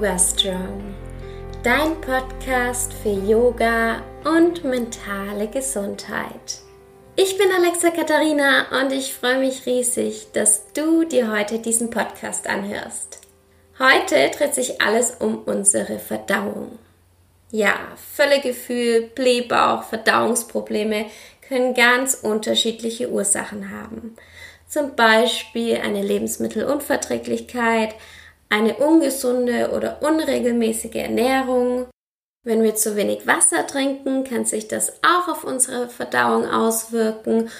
Yoga Strong, dein Podcast für Yoga und mentale Gesundheit. Ich bin Alexa Katharina und ich freue mich riesig, dass du dir heute diesen Podcast anhörst. Heute dreht sich alles um unsere Verdauung. Ja, Völlegefühl, Blähbauch, Verdauungsprobleme können ganz unterschiedliche Ursachen haben. Zum Beispiel eine Lebensmittelunverträglichkeit, eine ungesunde oder unregelmäßige Ernährung. Wenn wir zu wenig Wasser trinken, kann sich das auch auf unsere Verdauung auswirken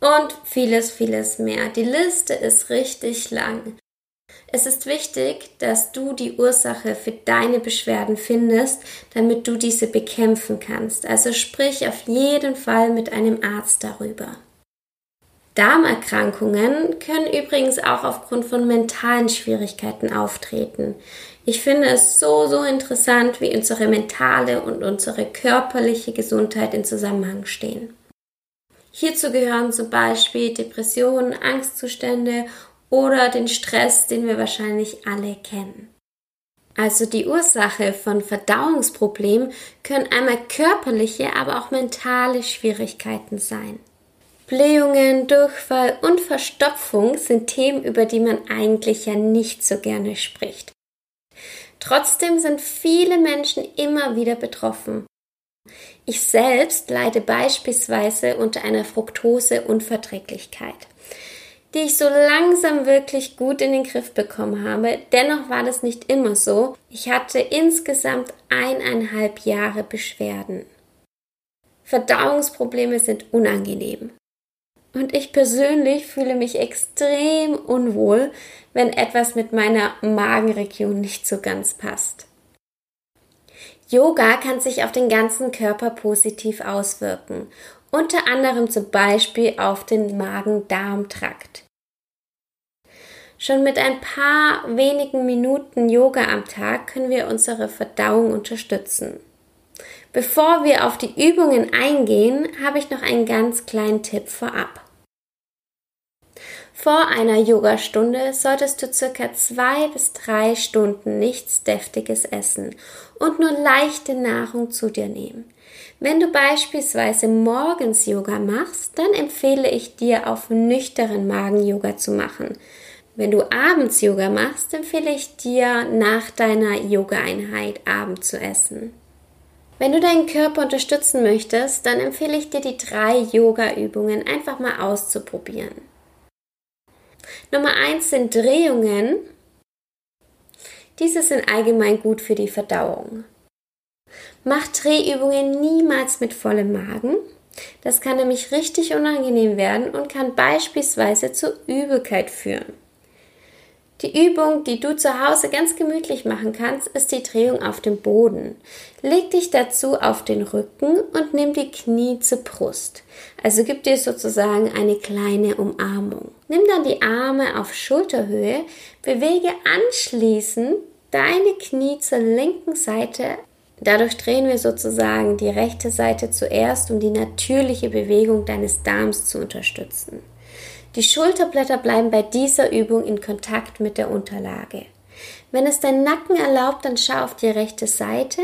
und vieles, vieles mehr. Die Liste ist richtig lang. Es ist wichtig, dass du die Ursache für deine Beschwerden findest, damit du diese bekämpfen kannst. Also sprich auf jeden Fall mit einem Arzt darüber. Darmerkrankungen können übrigens auch aufgrund von mentalen Schwierigkeiten auftreten. Ich finde es so, so interessant, wie unsere mentale und unsere körperliche Gesundheit in Zusammenhang stehen. Hierzu gehören zum Beispiel Depressionen, Angstzustände oder den Stress, den wir wahrscheinlich alle kennen. Also die Ursache von Verdauungsproblemen können einmal körperliche, aber auch mentale Schwierigkeiten sein. Blähungen, Durchfall und Verstopfung sind Themen, über die man eigentlich ja nicht so gerne spricht. Trotzdem sind viele Menschen immer wieder betroffen. Ich selbst leide beispielsweise unter einer Fructoseunverträglichkeit, die ich so langsam wirklich gut in den Griff bekommen habe. Dennoch war das nicht immer so. Ich hatte insgesamt eineinhalb Jahre Beschwerden. Verdauungsprobleme sind unangenehm. Und ich persönlich fühle mich extrem unwohl, wenn etwas mit meiner Magenregion nicht so ganz passt. Yoga kann sich auf den ganzen Körper positiv auswirken, unter anderem zum Beispiel auf den Magen-Darm-Trakt. Schon mit ein paar wenigen Minuten Yoga am Tag können wir unsere Verdauung unterstützen. Bevor wir auf die Übungen eingehen, habe ich noch einen ganz kleinen Tipp vorab. Vor einer Yogastunde solltest du circa zwei bis drei Stunden nichts Deftiges essen und nur leichte Nahrung zu dir nehmen. Wenn du beispielsweise morgens Yoga machst, dann empfehle ich dir auf nüchteren Magen Yoga zu machen. Wenn du abends Yoga machst, empfehle ich dir nach deiner Yoga-Einheit Abend zu essen. Wenn du deinen Körper unterstützen möchtest, dann empfehle ich dir die drei Yoga-Übungen einfach mal auszuprobieren. Nummer eins sind Drehungen. Diese sind allgemein gut für die Verdauung. Mach Drehübungen niemals mit vollem Magen. Das kann nämlich richtig unangenehm werden und kann beispielsweise zur Übelkeit führen. Die Übung, die du zu Hause ganz gemütlich machen kannst, ist die Drehung auf dem Boden. Leg dich dazu auf den Rücken und nimm die Knie zur Brust. Also gib dir sozusagen eine kleine Umarmung. Nimm dann die Arme auf Schulterhöhe, bewege anschließend deine Knie zur linken Seite. Dadurch drehen wir sozusagen die rechte Seite zuerst, um die natürliche Bewegung deines Darms zu unterstützen. Die Schulterblätter bleiben bei dieser Übung in Kontakt mit der Unterlage. Wenn es dein Nacken erlaubt, dann schau auf die rechte Seite.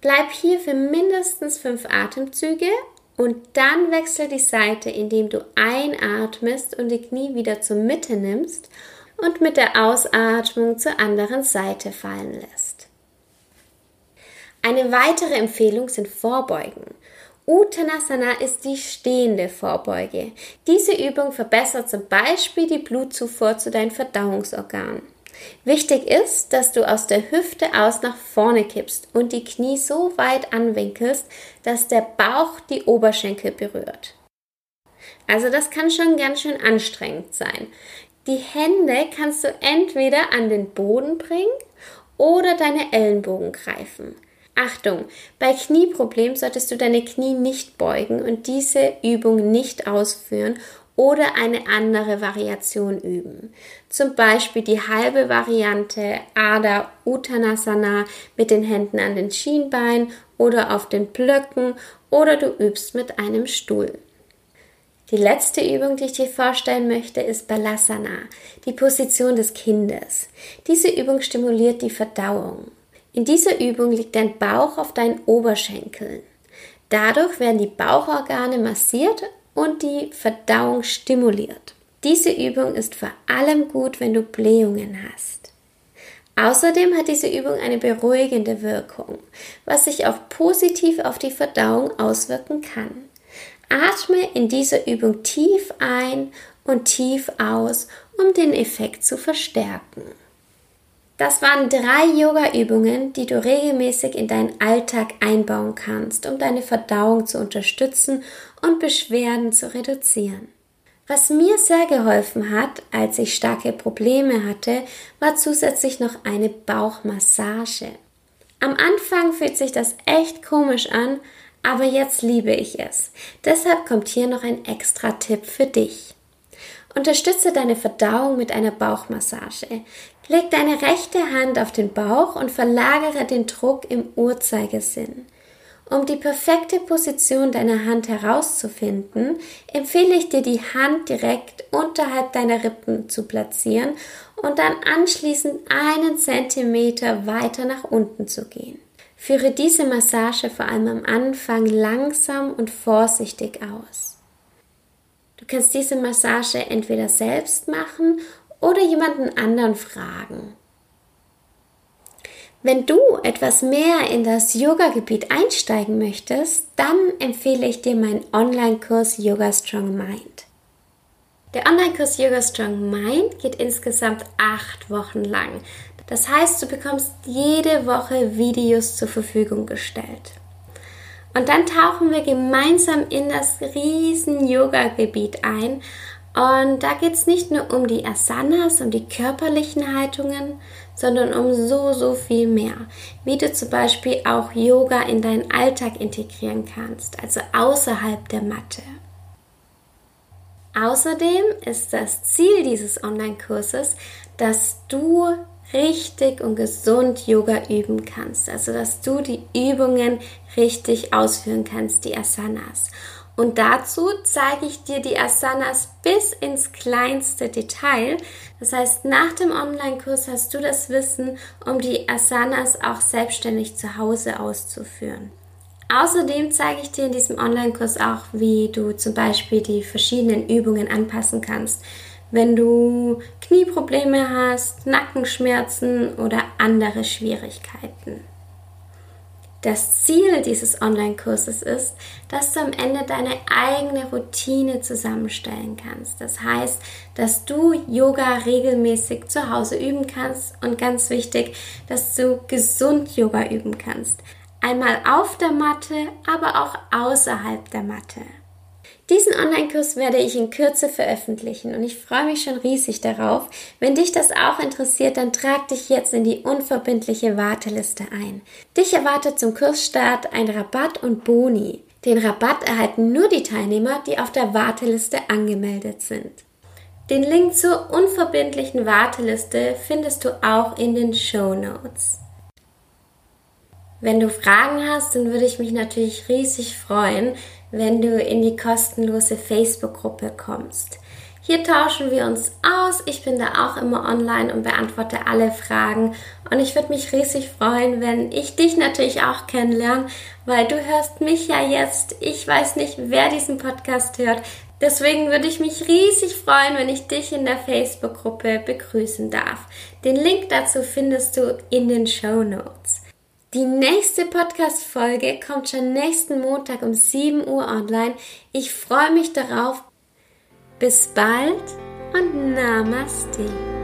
Bleib hier für mindestens fünf Atemzüge und dann wechsel die Seite, indem du einatmest und die Knie wieder zur Mitte nimmst und mit der Ausatmung zur anderen Seite fallen lässt. Eine weitere Empfehlung sind Vorbeugen. Uttanasana ist die stehende Vorbeuge. Diese Übung verbessert zum Beispiel die Blutzufuhr zu deinen Verdauungsorganen. Wichtig ist, dass du aus der Hüfte aus nach vorne kippst und die Knie so weit anwinkelst, dass der Bauch die Oberschenkel berührt. Also das kann schon ganz schön anstrengend sein. Die Hände kannst du entweder an den Boden bringen oder deine Ellenbogen greifen. Achtung, bei Knieproblemen solltest du deine Knie nicht beugen und diese Übung nicht ausführen oder eine andere Variation üben. Zum Beispiel die halbe Variante Ada Uttanasana mit den Händen an den Schienbeinen oder auf den Blöcken oder du übst mit einem Stuhl. Die letzte Übung, die ich dir vorstellen möchte, ist Balasana, die Position des Kindes. Diese Übung stimuliert die Verdauung. In dieser Übung liegt dein Bauch auf deinen Oberschenkeln. Dadurch werden die Bauchorgane massiert und die Verdauung stimuliert. Diese Übung ist vor allem gut, wenn du Blähungen hast. Außerdem hat diese Übung eine beruhigende Wirkung, was sich auch positiv auf die Verdauung auswirken kann. Atme in dieser Übung tief ein und tief aus, um den Effekt zu verstärken. Das waren drei Yoga-Übungen, die du regelmäßig in deinen Alltag einbauen kannst, um deine Verdauung zu unterstützen und Beschwerden zu reduzieren. Was mir sehr geholfen hat, als ich starke Probleme hatte, war zusätzlich noch eine Bauchmassage. Am Anfang fühlt sich das echt komisch an, aber jetzt liebe ich es. Deshalb kommt hier noch ein extra Tipp für dich. Unterstütze deine Verdauung mit einer Bauchmassage. Leg deine rechte Hand auf den Bauch und verlagere den Druck im Uhrzeigersinn. Um die perfekte Position deiner Hand herauszufinden, empfehle ich dir, die Hand direkt unterhalb deiner Rippen zu platzieren und dann anschließend einen Zentimeter weiter nach unten zu gehen. Führe diese Massage vor allem am Anfang langsam und vorsichtig aus. Du kannst diese Massage entweder selbst machen oder jemanden anderen fragen. Wenn du etwas mehr in das Yoga-Gebiet einsteigen möchtest, dann empfehle ich dir meinen Online-Kurs Yoga Strong Mind. Der Online-Kurs Yoga Strong Mind geht insgesamt acht Wochen lang. Das heißt, du bekommst jede Woche Videos zur Verfügung gestellt. Und dann tauchen wir gemeinsam in das riesen Yoga-Gebiet ein. Und da geht es nicht nur um die Asanas, um die körperlichen Haltungen, sondern um so, so viel mehr. Wie du zum Beispiel auch Yoga in deinen Alltag integrieren kannst, also außerhalb der Matte. Außerdem ist das Ziel dieses Online-Kurses, dass du richtig und gesund Yoga üben kannst. Also, dass du die Übungen richtig ausführen kannst, die Asanas. Und dazu zeige ich dir die Asanas bis ins kleinste Detail. Das heißt, nach dem Online-Kurs hast du das Wissen, um die Asanas auch selbstständig zu Hause auszuführen. Außerdem zeige ich dir in diesem Online-Kurs auch, wie du zum Beispiel die verschiedenen Übungen anpassen kannst wenn du Knieprobleme hast, Nackenschmerzen oder andere Schwierigkeiten. Das Ziel dieses Online-Kurses ist, dass du am Ende deine eigene Routine zusammenstellen kannst. Das heißt, dass du Yoga regelmäßig zu Hause üben kannst und ganz wichtig, dass du gesund Yoga üben kannst. Einmal auf der Matte, aber auch außerhalb der Matte. Diesen Online-Kurs werde ich in Kürze veröffentlichen und ich freue mich schon riesig darauf. Wenn dich das auch interessiert, dann trag dich jetzt in die unverbindliche Warteliste ein. Dich erwartet zum Kursstart ein Rabatt und Boni. Den Rabatt erhalten nur die Teilnehmer, die auf der Warteliste angemeldet sind. Den Link zur unverbindlichen Warteliste findest du auch in den Show Notes. Wenn du Fragen hast, dann würde ich mich natürlich riesig freuen, wenn du in die kostenlose Facebook-Gruppe kommst. Hier tauschen wir uns aus. Ich bin da auch immer online und beantworte alle Fragen. Und ich würde mich riesig freuen, wenn ich dich natürlich auch kennenlerne, weil du hörst mich ja jetzt. Ich weiß nicht, wer diesen Podcast hört. Deswegen würde ich mich riesig freuen, wenn ich dich in der Facebook-Gruppe begrüßen darf. Den Link dazu findest du in den Show Notes. Die nächste Podcast-Folge kommt schon nächsten Montag um 7 Uhr online. Ich freue mich darauf. Bis bald und Namaste.